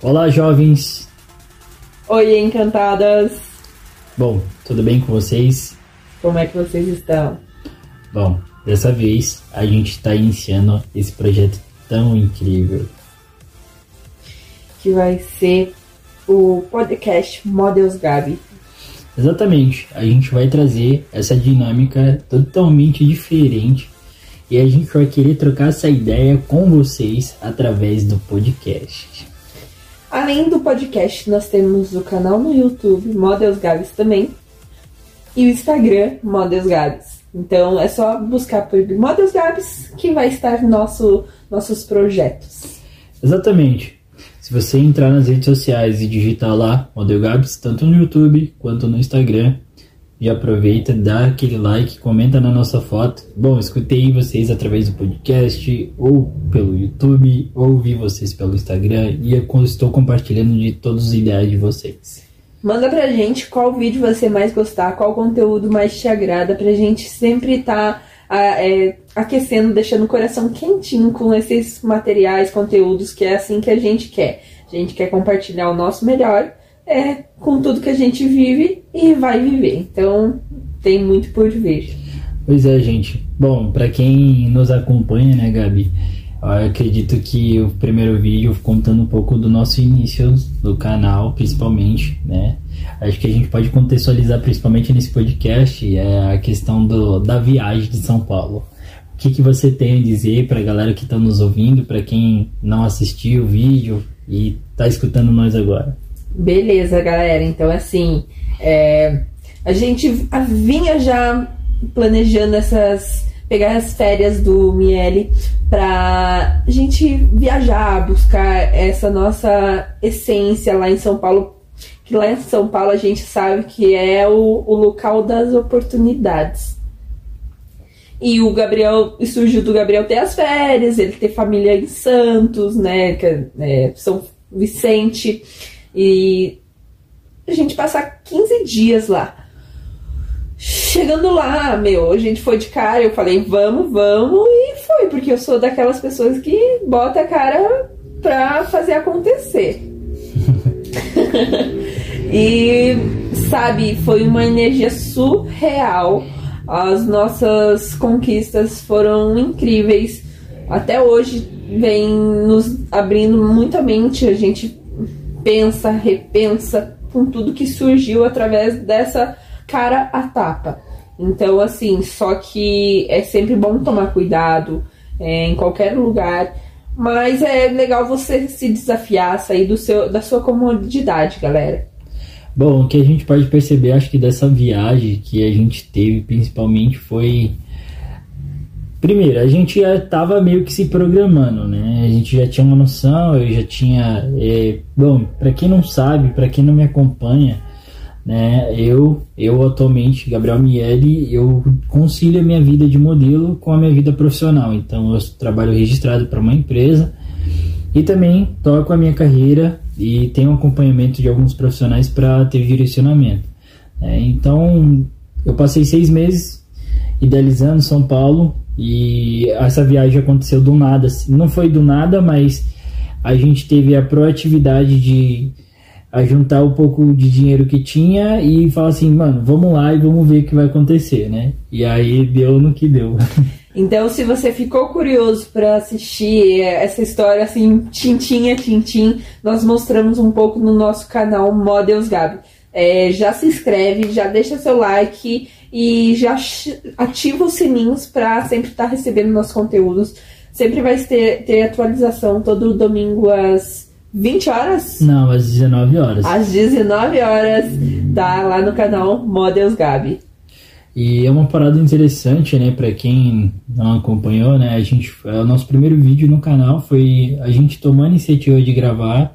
Olá, jovens! Oi, encantadas! Bom, tudo bem com vocês? Como é que vocês estão? Bom, dessa vez a gente está iniciando esse projeto tão incrível que vai ser o podcast Models Gabi. Exatamente, a gente vai trazer essa dinâmica totalmente diferente e a gente vai querer trocar essa ideia com vocês através do podcast. Além do podcast, nós temos o canal no YouTube, Models Gabs também, e o Instagram, Models Gabs. Então é só buscar por Models Gabs que vai estar nosso, nossos projetos. Exatamente. Se você entrar nas redes sociais e digitar lá Model Gabs, tanto no YouTube quanto no Instagram, já aproveita, dá aquele like, comenta na nossa foto. Bom, escutei vocês através do podcast, ou pelo YouTube, ou vi vocês pelo Instagram e estou compartilhando de todos os ideais de vocês. Manda pra gente qual vídeo você mais gostar, qual conteúdo mais te agrada, pra gente sempre estar tá, é, aquecendo, deixando o coração quentinho com esses materiais, conteúdos, que é assim que a gente quer. A gente quer compartilhar o nosso melhor é com tudo que a gente vive e vai viver. Então tem muito por vir. Pois é, gente. Bom, para quem nos acompanha, né, Gabi? Eu acredito que o primeiro vídeo contando um pouco do nosso início do canal, principalmente, né? Acho que a gente pode contextualizar principalmente nesse podcast é a questão do, da viagem de São Paulo. O que, que você tem a dizer para a galera que está nos ouvindo, para quem não assistiu o vídeo e está escutando nós agora? Beleza, galera. Então, assim, é, a gente vinha já planejando essas. pegar as férias do Miele pra gente viajar, buscar essa nossa essência lá em São Paulo. Que lá em São Paulo a gente sabe que é o, o local das oportunidades. E o Gabriel, surgiu do Gabriel ter as férias, ele ter família em Santos, né? Que é, São Vicente. E a gente passar 15 dias lá. Chegando lá, meu, a gente foi de cara, eu falei, vamos, vamos, e foi, porque eu sou daquelas pessoas que bota a cara pra fazer acontecer. e, sabe, foi uma energia surreal. As nossas conquistas foram incríveis. Até hoje vem nos abrindo muita mente. A gente pensa, repensa com tudo que surgiu através dessa cara a tapa. Então, assim, só que é sempre bom tomar cuidado é, em qualquer lugar. Mas é legal você se desafiar, sair do seu, da sua comodidade, galera. Bom, o que a gente pode perceber, acho que dessa viagem que a gente teve, principalmente, foi Primeiro, a gente já estava meio que se programando, né? A gente já tinha uma noção, eu já tinha. É, bom, para quem não sabe, para quem não me acompanha, né? Eu, eu atualmente, Gabriel Miele, eu concilio a minha vida de modelo com a minha vida profissional. Então, eu trabalho registrado para uma empresa e também toco a minha carreira e tenho acompanhamento de alguns profissionais para ter direcionamento. Né? Então, eu passei seis meses idealizando São Paulo e essa viagem aconteceu do nada. Assim. Não foi do nada, mas a gente teve a proatividade de juntar um pouco de dinheiro que tinha e falar assim, mano, vamos lá e vamos ver o que vai acontecer, né? E aí deu no que deu. Então, se você ficou curioso para assistir essa história assim, tintim a tintim, nós mostramos um pouco no nosso canal Models Gabi. É, já se inscreve, já deixa seu like e já ativa os sininhos para sempre estar tá recebendo nossos conteúdos. Sempre vai ter, ter atualização todo domingo às 20 horas? Não, às 19 horas. Às 19 horas, tá lá no canal Models Gabi. E é uma parada interessante, né, para quem não acompanhou, né, a gente, o nosso primeiro vídeo no canal foi a gente tomando a iniciativa de gravar,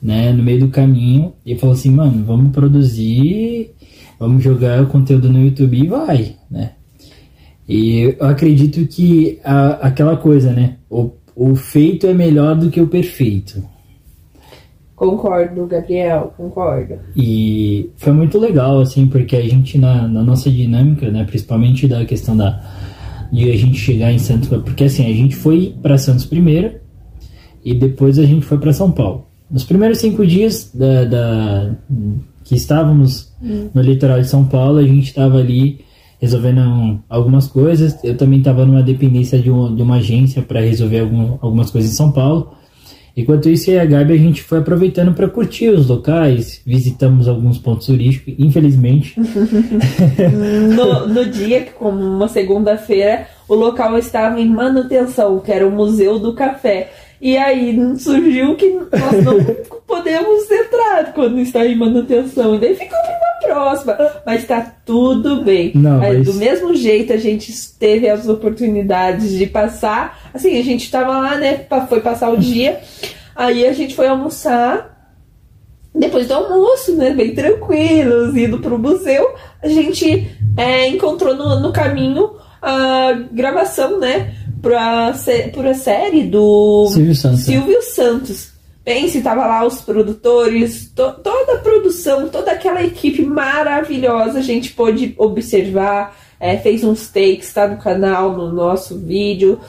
né, no meio do caminho e falou assim, mano, vamos produzir vamos jogar o conteúdo no YouTube e vai, né? E eu acredito que a, aquela coisa, né? O, o feito é melhor do que o perfeito. Concordo, Gabriel, concordo. E foi muito legal, assim, porque a gente, na, na nossa dinâmica, né, principalmente da questão da, de a gente chegar em Santos, porque assim, a gente foi para Santos primeiro e depois a gente foi para São Paulo. nos primeiros cinco dias da, da que estávamos hum. no litoral de São Paulo, a gente estava ali resolvendo algumas coisas. Eu também estava numa dependência de, um, de uma agência para resolver algum, algumas coisas em São Paulo. Enquanto isso, eu e a Gabi, a gente foi aproveitando para curtir os locais, visitamos alguns pontos turísticos, infelizmente. no, no dia, como uma segunda-feira, o local estava em manutenção, que era o Museu do Café. E aí surgiu que nós não podemos entrar quando está em manutenção. E daí ficou para uma próxima. Mas está tudo bem. Não, mas... Do mesmo jeito, a gente teve as oportunidades de passar. Assim, a gente estava lá, né? Foi passar o dia. Aí a gente foi almoçar. Depois do almoço, né? Bem tranquilos, indo para o museu. A gente é, encontrou no, no caminho a gravação, né? Pra, pra série do Silvio Santos. Silvio Santos. Pense, tava lá os produtores, to, toda a produção, toda aquela equipe maravilhosa, a gente pôde observar, é, fez uns takes, tá no canal, no nosso vídeo.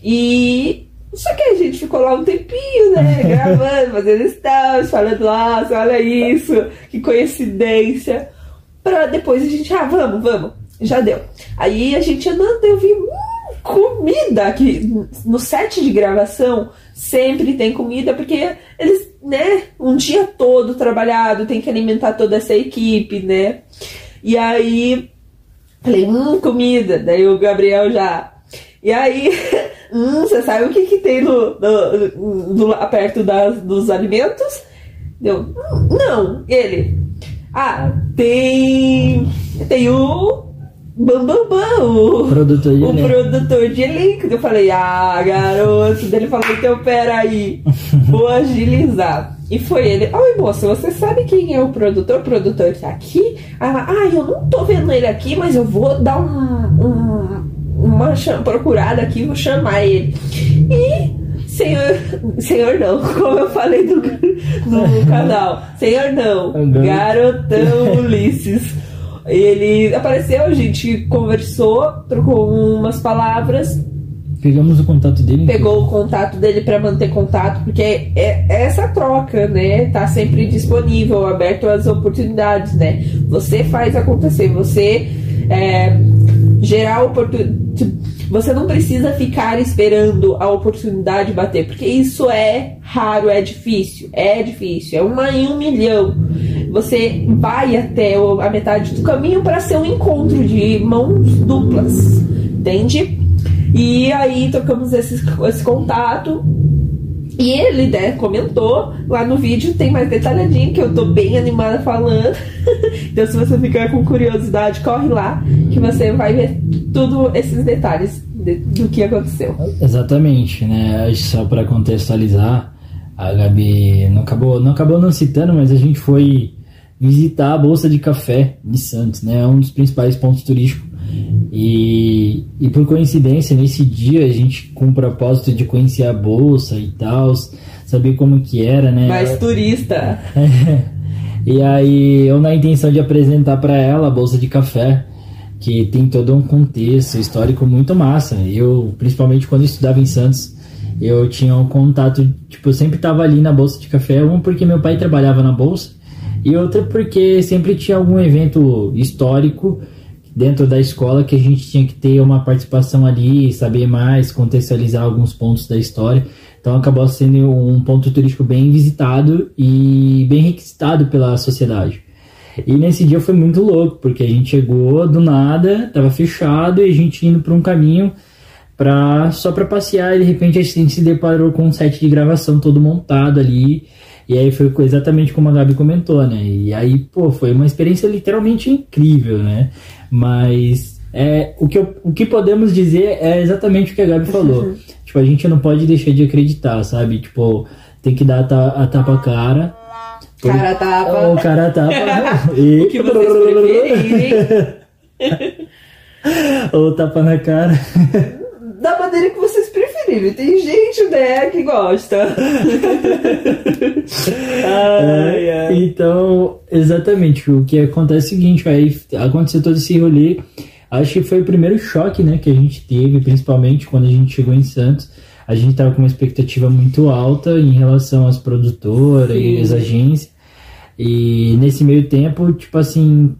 E só que a gente ficou lá um tempinho, né? Gravando, fazendo stories, falando, nossa, olha isso, que coincidência. Pra depois a gente, ah, vamos, vamos, já deu. Aí a gente andando, eu vi, comida que no set de gravação sempre tem comida porque eles, né, um dia todo trabalhado, tem que alimentar toda essa equipe, né? E aí falei, hum, comida. Daí o Gabriel já. E aí, hum, você sabe o que que tem no, no, no perto das, dos alimentos? Deu, hum, não. Ele, ah, tem tem o Bambambam, bam, bam, o, produtor de o elenco. produtor de elenco. Eu falei, ah, garoto. Daí ele falou, então peraí, vou agilizar. E foi ele, oi moça, você sabe quem é o produtor? O produtor tá aqui? Ah, ah, eu não tô vendo ele aqui, mas eu vou dar um, um uma procurada aqui, vou chamar ele. E Senhor, senhor não, como eu falei no, no canal. Senhor não, garotão Ulisses. Ele apareceu, a gente conversou, trocou umas palavras. Pegamos o contato dele. Pegou o contato dele para manter contato, porque é, é, essa troca, né? Tá sempre disponível, aberto às oportunidades, né? Você faz acontecer, você é, gerar oportunidade. Você não precisa ficar esperando a oportunidade bater, porque isso é raro, é difícil, é difícil, é uma em um milhão você vai até a metade do caminho para ser um encontro de mãos duplas, entende? E aí trocamos esse, esse contato. E ele, né, comentou lá no vídeo, tem mais detalhadinho, que eu tô bem animada falando. então, se você ficar com curiosidade, corre lá, que você vai ver tudo esses detalhes de, do que aconteceu. Exatamente, né? Só para contextualizar, a Gabi não acabou, não acabou não citando, mas a gente foi visitar a Bolsa de Café de Santos, né? É um dos principais pontos turísticos. E, e por coincidência, nesse dia, a gente com o propósito de conhecer a Bolsa e tal, saber como que era, né? Mais turista! e aí, eu na intenção de apresentar para ela a Bolsa de Café, que tem todo um contexto histórico muito massa. Eu, principalmente quando eu estudava em Santos, eu tinha um contato, tipo, eu sempre tava ali na Bolsa de Café, um porque meu pai trabalhava na Bolsa, e outra porque sempre tinha algum evento histórico dentro da escola que a gente tinha que ter uma participação ali, saber mais, contextualizar alguns pontos da história. Então acabou sendo um ponto turístico bem visitado e bem requisitado pela sociedade. E nesse dia foi muito louco, porque a gente chegou do nada, tava fechado e a gente indo para um caminho pra, só para passear e de repente a gente se deparou com um set de gravação todo montado ali e aí foi exatamente como a Gabi comentou, né? E aí, pô, foi uma experiência literalmente incrível, né? Mas é, o, que eu, o que podemos dizer é exatamente o que a Gabi falou. Uhum. tipo, a gente não pode deixar de acreditar, sabe? Tipo, tem que dar a, ta, a tapa cara. Cara tapa. O cara tapa. e... o que vocês preferirem. Ou tapa na cara. Da maneira que vocês preferirem. Tem gente, né, que gosta. ai, ai. Então, exatamente. O que acontece é o seguinte, aí aconteceu todo esse rolê. Acho que foi o primeiro choque, né, que a gente teve, principalmente quando a gente chegou em Santos. a gente tava com uma expectativa muito alta em relação às produtoras e às agências. E nesse meio tempo, tipo assim,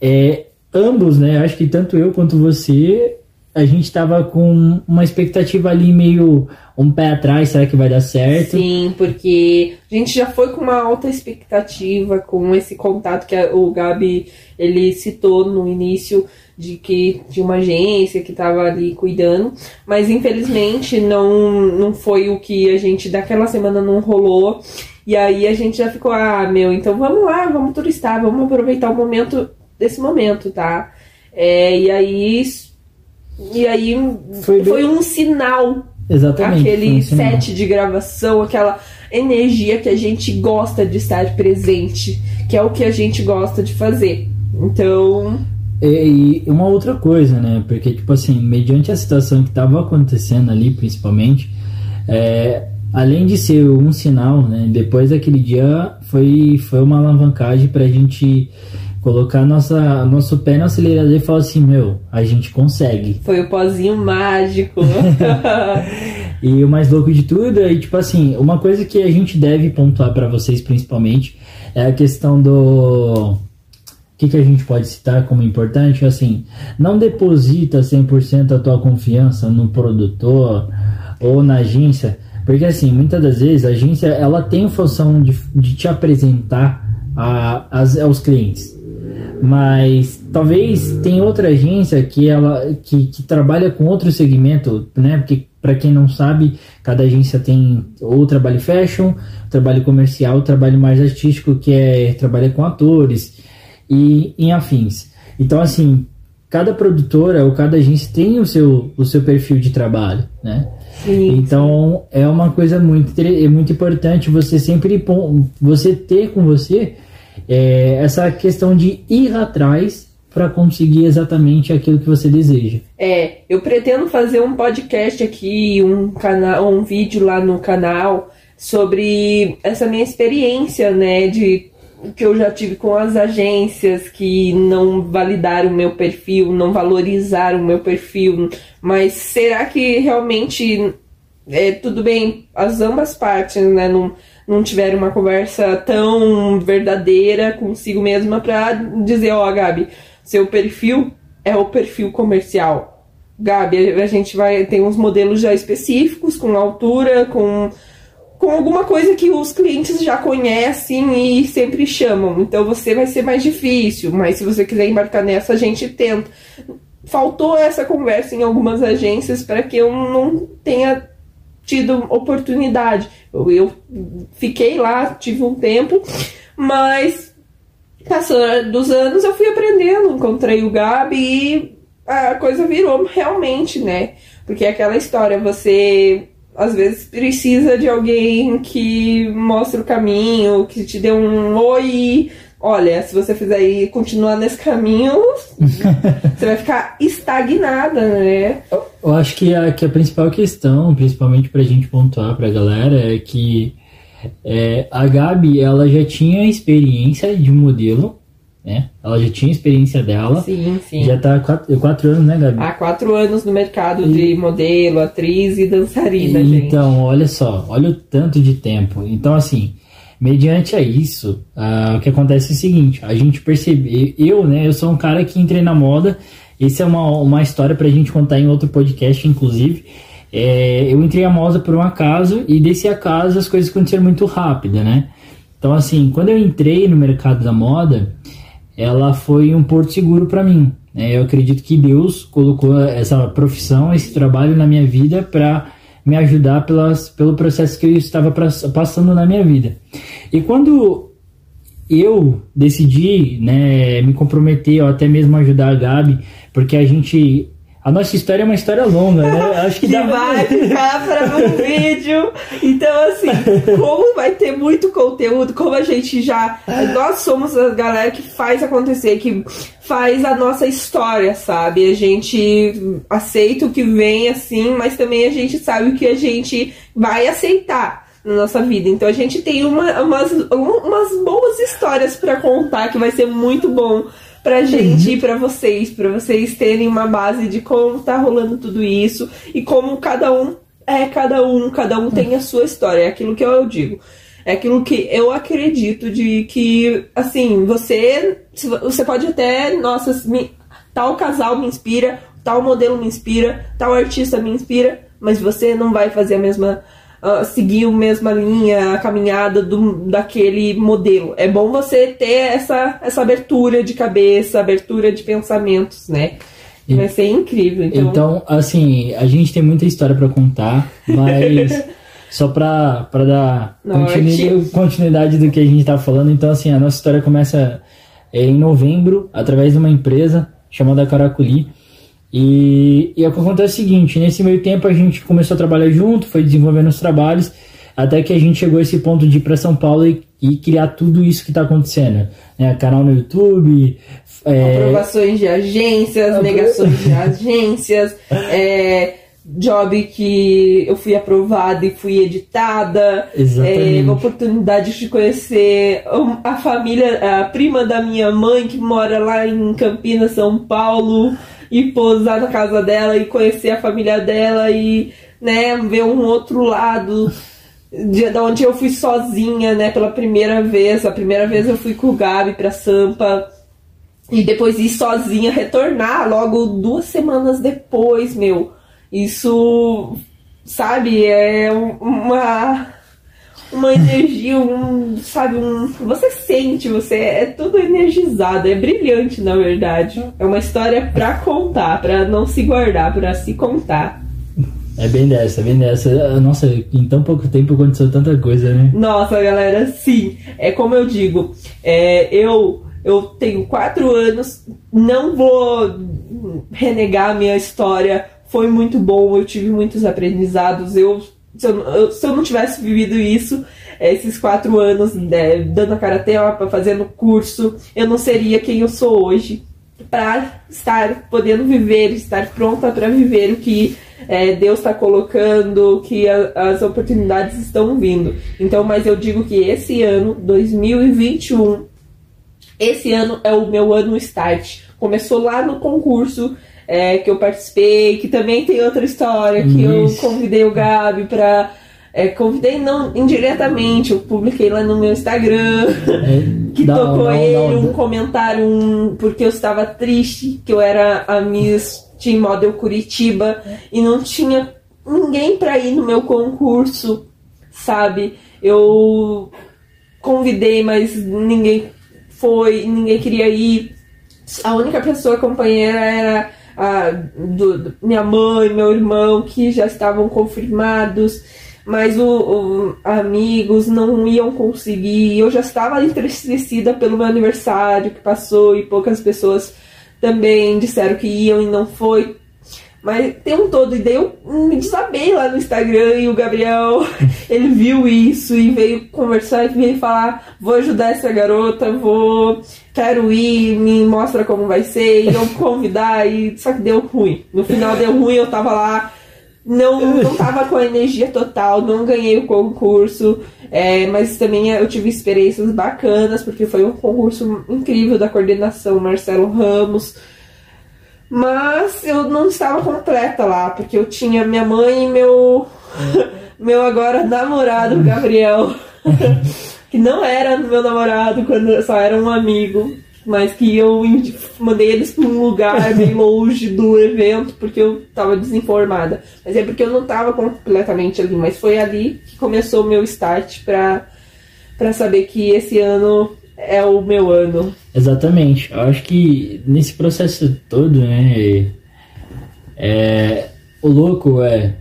é, ambos, né? Acho que tanto eu quanto você, a gente tava com uma expectativa ali meio um pé atrás, será que vai dar certo? Sim, porque a gente já foi com uma alta expectativa, com esse contato que o Gabi ele citou no início de que de uma agência que estava ali cuidando, mas infelizmente não não foi o que a gente daquela semana não rolou. E aí a gente já ficou, ah, meu, então vamos lá, vamos turistar, vamos aproveitar o momento desse momento, tá? É, e aí e aí foi, foi um sinal Exatamente. Aquele um set de gravação, aquela energia que a gente gosta de estar presente, que é o que a gente gosta de fazer. Então. E, e uma outra coisa, né? Porque, tipo assim, mediante a situação que estava acontecendo ali, principalmente, é, além de ser um sinal, né? Depois daquele dia foi, foi uma alavancagem para a gente colocar nossa, nosso pé no acelerador e falar assim, meu, a gente consegue. Foi o pozinho mágico. e o mais louco de tudo é, tipo assim, uma coisa que a gente deve pontuar para vocês principalmente é a questão do... O que, que a gente pode citar como importante? Assim, não deposita 100% a tua confiança no produtor ou na agência, porque assim, muitas das vezes a agência ela tem a função de, de te apresentar a, as, aos clientes mas talvez tem outra agência que ela que, que trabalha com outro segmento, né? Porque para quem não sabe, cada agência tem ou trabalho fashion, trabalho comercial, trabalho mais artístico que é trabalha com atores e em afins. Então assim, cada produtora ou cada agência tem o seu o seu perfil de trabalho, né? Sim, então é uma coisa muito é muito importante você sempre você ter com você é, essa questão de ir atrás para conseguir exatamente aquilo que você deseja. É, eu pretendo fazer um podcast aqui, um canal, um vídeo lá no canal sobre essa minha experiência, né, de que eu já tive com as agências que não validaram o meu perfil, não valorizaram o meu perfil, mas será que realmente é tudo bem as ambas partes, né, não não tiveram uma conversa tão verdadeira consigo mesma para dizer, ó, oh, Gabi, seu perfil é o perfil comercial. Gabi, a gente vai tem uns modelos já específicos com altura, com com alguma coisa que os clientes já conhecem e sempre chamam. Então você vai ser mais difícil, mas se você quiser embarcar nessa, a gente tenta. Faltou essa conversa em algumas agências para que eu não tenha tido oportunidade. Eu, eu fiquei lá, tive um tempo, mas passando dos anos eu fui aprendendo, encontrei o Gabi e a coisa virou realmente, né? Porque é aquela história, você às vezes precisa de alguém que mostre o caminho, que te dê um oi, olha, se você fizer e continuar nesse caminho, você vai ficar estagnada, né? Eu acho que a, que a principal questão, principalmente pra gente pontuar pra galera, é que é, a Gabi, ela já tinha experiência de modelo, né? Ela já tinha experiência dela. Sim, sim. Já tá há quatro, quatro anos, né, Gabi? Há quatro anos no mercado e... de modelo, atriz e dançarina, e, gente. Então, olha só, olha o tanto de tempo. Então, assim, Mediante a isso, uh, o que acontece é o seguinte: a gente percebe, eu, né, eu sou um cara que entrei na moda. Essa é uma, uma história pra gente contar em outro podcast, inclusive. É, eu entrei na moda por um acaso e desse acaso as coisas aconteceram muito rápido, né? Então, assim, quando eu entrei no mercado da moda, ela foi um porto seguro para mim. Né? Eu acredito que Deus colocou essa profissão, esse trabalho na minha vida para me ajudar pelas, pelo processo que eu estava passando na minha vida. E quando eu decidi né, me comprometer ou até mesmo ajudar a Gabi, porque a gente a nossa história é uma história longa, né? Acho que, que dá... vai ficar para um vídeo. Então, assim, como vai ter muito conteúdo, como a gente já. Nós somos a galera que faz acontecer, que faz a nossa história, sabe? A gente aceita o que vem assim, mas também a gente sabe o que a gente vai aceitar na nossa vida. Então a gente tem uma, umas, umas boas histórias para contar que vai ser muito bom pra gente e pra vocês, pra vocês terem uma base de como tá rolando tudo isso e como cada um é cada um, cada um tem a sua história, é aquilo que eu digo. É aquilo que eu acredito de que, assim, você você pode até, nossa, me, tal casal me inspira, tal modelo me inspira, tal artista me inspira, mas você não vai fazer a mesma uh, seguir a mesma linha, a caminhada do, daquele modelo. É bom você ter essa, essa abertura de cabeça, abertura de pensamentos, né? Vai ser incrível. Então, então assim, a gente tem muita história para contar, mas só para dar continuidade, continuidade, do que a gente tá falando, então assim, a nossa história começa é, em novembro, através de uma empresa chamada Caraculi. E, e o que acontece é o seguinte, nesse meio tempo a gente começou a trabalhar junto, foi desenvolvendo os trabalhos, até que a gente chegou a esse ponto de ir para São Paulo e, e, criar tudo isso que está acontecendo. Né? Canal no YouTube. É... Aprovações de agências, negações de agências, é, job que eu fui aprovada e fui editada. Exatamente. É, oportunidade de conhecer a família, a prima da minha mãe que mora lá em Campinas, São Paulo e pousar na casa dela e conhecer a família dela e né, ver um outro lado de, de onde eu fui sozinha, né, pela primeira vez. A primeira vez eu fui com o Gabi pra Sampa e depois ir sozinha, retornar logo duas semanas depois, meu. Isso, sabe, é uma uma energia, um, sabe, um, você sente, você é tudo energizado, é brilhante na verdade. É uma história para contar, para não se guardar, para se contar. É bem dessa, é bem dessa. Nossa, em tão pouco tempo aconteceu tanta coisa, né? Nossa, galera, sim. É como eu digo, é, eu eu tenho quatro anos, não vou renegar a minha história. Foi muito bom, eu tive muitos aprendizados. Eu se eu, se eu não tivesse vivido isso, esses quatro anos né, dando a karatê, fazendo curso, eu não seria quem eu sou hoje para estar podendo viver, estar pronta para viver o que é, Deus está colocando, que a, as oportunidades estão vindo. Então, mas eu digo que esse ano, 2021, esse ano é o meu ano start. Começou lá no concurso é, que eu participei, que também tem outra história, que Isso. eu convidei o Gabi pra. É, convidei não indiretamente, eu publiquei lá no meu Instagram é, que tocou não, ele não, um comentário, um, porque eu estava triste, que eu era a Miss Team Model Curitiba e não tinha ninguém para ir no meu concurso, sabe? Eu convidei, mas ninguém foi, ninguém queria ir. A única pessoa companheira era a, do, do, minha mãe, meu irmão, que já estavam confirmados, mas o, o, amigos não iam conseguir. Eu já estava entristecida pelo meu aniversário que passou e poucas pessoas também disseram que iam e não foi. Mas tem um todo, e daí eu me desabei lá no Instagram e o Gabriel, ele viu isso e veio conversar e veio falar, vou ajudar essa garota, vou, quero ir, me mostra como vai ser, e eu convidar, e só que deu ruim. No final deu ruim, eu tava lá, não, não tava com a energia total, não ganhei o concurso, é, mas também eu tive experiências bacanas, porque foi um concurso incrível da coordenação Marcelo Ramos, mas eu não estava completa lá, porque eu tinha minha mãe e meu, meu agora namorado, Gabriel, que não era meu namorado quando só era um amigo, mas que eu mandei eles para um lugar bem longe do evento porque eu estava desinformada. Mas é porque eu não estava completamente ali, mas foi ali que começou o meu start para saber que esse ano é o meu ano. Exatamente. Eu acho que nesse processo todo, né, é, o louco é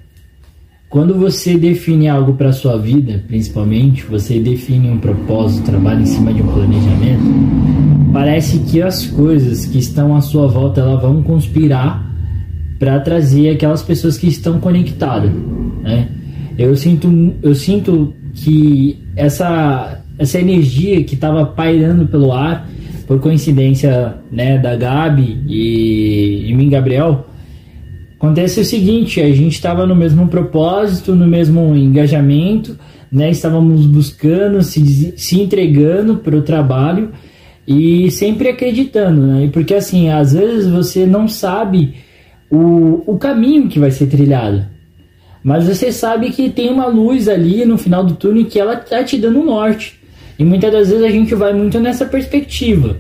quando você define algo para sua vida, principalmente, você define um propósito, trabalha em cima de um planejamento, parece que as coisas que estão à sua volta elas vão conspirar para trazer aquelas pessoas que estão conectadas, né? Eu sinto, eu sinto que essa essa energia que estava pairando pelo ar, por coincidência, né, da Gabi e, e mim, Gabriel, acontece o seguinte: a gente estava no mesmo propósito, no mesmo engajamento, né, estávamos buscando, se, se entregando para o trabalho e sempre acreditando, né, porque assim, às vezes você não sabe o, o caminho que vai ser trilhado Mas você sabe que tem uma luz ali no final do túnel que ela tá te dando norte. E muitas das vezes a gente vai muito nessa perspectiva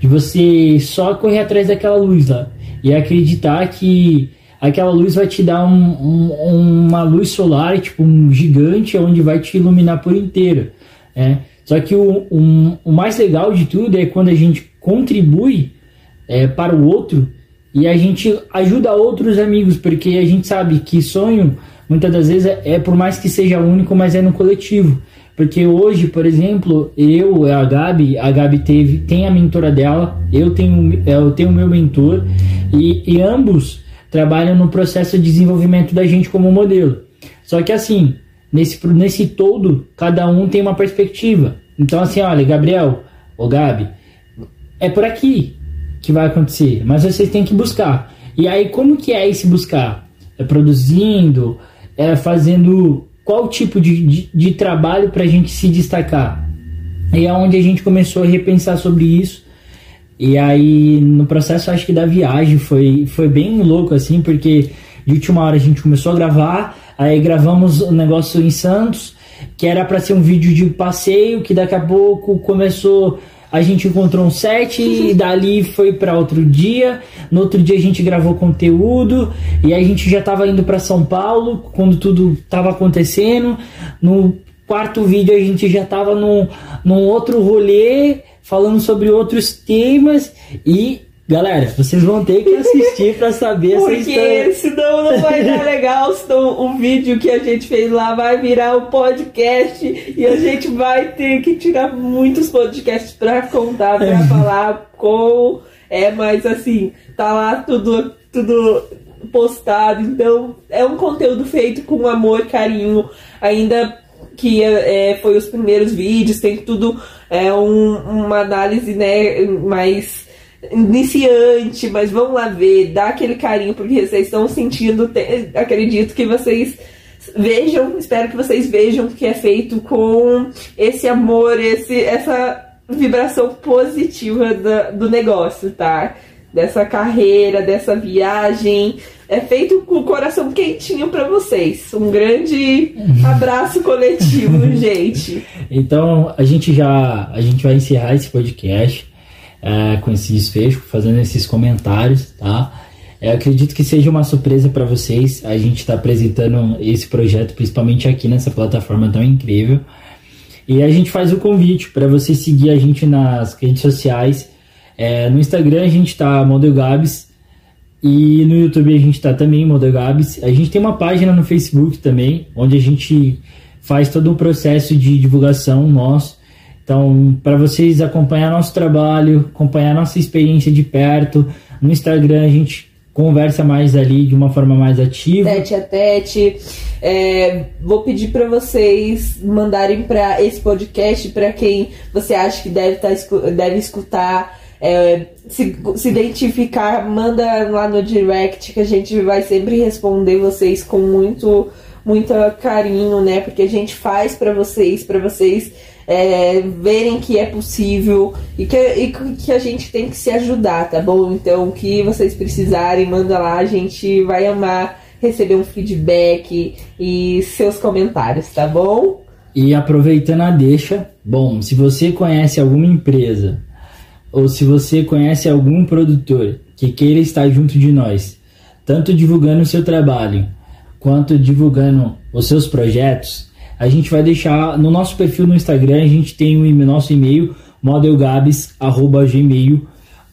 de você só correr atrás daquela luz lá e acreditar que aquela luz vai te dar um, um, uma luz solar, tipo um gigante, onde vai te iluminar por inteiro. É. Só que o, um, o mais legal de tudo é quando a gente contribui é, para o outro e a gente ajuda outros amigos, porque a gente sabe que sonho muitas das vezes é, é por mais que seja único, mas é no coletivo. Porque hoje, por exemplo, eu, a Gabi, a Gabi teve, tem a mentora dela, eu tenho eu tenho o meu mentor, e, e ambos trabalham no processo de desenvolvimento da gente como modelo. Só que assim, nesse, nesse todo, cada um tem uma perspectiva. Então, assim, olha, Gabriel, ou Gabi, é por aqui que vai acontecer, mas vocês têm que buscar. E aí, como que é esse buscar? É produzindo, é, fazendo qual tipo de, de, de trabalho para a gente se destacar. E é onde a gente começou a repensar sobre isso. E aí, no processo, acho que da viagem foi, foi bem louco, assim, porque de última hora a gente começou a gravar, aí gravamos um negócio em Santos, que era para ser um vídeo de passeio, que daqui a pouco começou a gente encontrou um set e dali foi para outro dia. No outro dia a gente gravou conteúdo e a gente já estava indo para São Paulo quando tudo estava acontecendo. No quarto vídeo a gente já estava num, num outro rolê falando sobre outros temas e Galera, vocês vão ter que assistir para saber Porque essa história. Porque senão não vai dar legal, senão o vídeo que a gente fez lá vai virar um podcast e a gente vai ter que tirar muitos podcasts para contar, para é. falar com. É, mas assim, tá lá tudo, tudo postado, então é um conteúdo feito com amor, carinho, ainda que é, foi os primeiros vídeos, tem tudo é um, uma análise né, mais iniciante, mas vamos lá ver, dá aquele carinho porque vocês estão sentindo, te, acredito que vocês vejam, espero que vocês vejam que é feito com esse amor, esse, essa vibração positiva da, do negócio, tá? Dessa carreira, dessa viagem. É feito com o coração quentinho para vocês. Um grande abraço coletivo, gente. Então, a gente já a gente vai encerrar esse podcast é, com esse desfecho, fazendo esses comentários, tá? Eu acredito que seja uma surpresa para vocês. A gente está apresentando esse projeto, principalmente aqui nessa plataforma tão incrível. E a gente faz o convite para você seguir a gente nas redes sociais. É, no Instagram a gente está Model Gabs e no YouTube a gente está também Model Gabs. A gente tem uma página no Facebook também, onde a gente faz todo o processo de divulgação nosso. Então, para vocês acompanhar nosso trabalho, acompanhar nossa experiência de perto, no Instagram a gente conversa mais ali de uma forma mais ativa. Tete a tete. É, vou pedir para vocês mandarem para esse podcast para quem você acha que deve, tá, deve escutar. É, se, se identificar, manda lá no direct que a gente vai sempre responder vocês com muito, muito carinho, né? Porque a gente faz para vocês, para vocês é, verem que é possível e que, e que a gente tem que se ajudar, tá bom? Então, o que vocês precisarem, manda lá, a gente vai amar receber um feedback e seus comentários, tá bom? E aproveitando a deixa, bom, se você conhece alguma empresa ou se você conhece algum produtor que queira estar junto de nós, tanto divulgando o seu trabalho quanto divulgando os seus projetos, a gente vai deixar no nosso perfil no Instagram, a gente tem o nosso e-mail modelgabs@gmail,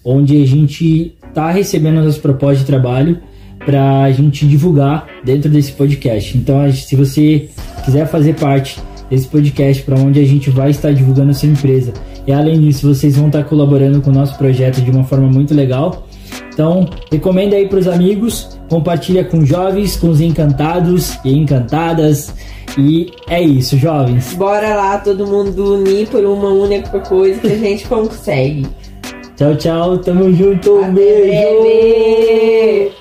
onde a gente está recebendo as propostas de trabalho para a gente divulgar dentro desse podcast. Então, se você quiser fazer parte desse podcast para onde a gente vai estar divulgando a sua empresa, e além disso, vocês vão estar colaborando com o nosso projeto de uma forma muito legal. Então, recomenda aí para os amigos, compartilha com jovens, com os encantados e encantadas e é isso, jovens. Bora lá, todo mundo unir por uma única coisa que a gente consegue. Tchau, tchau. Tamo junto. Um beijo.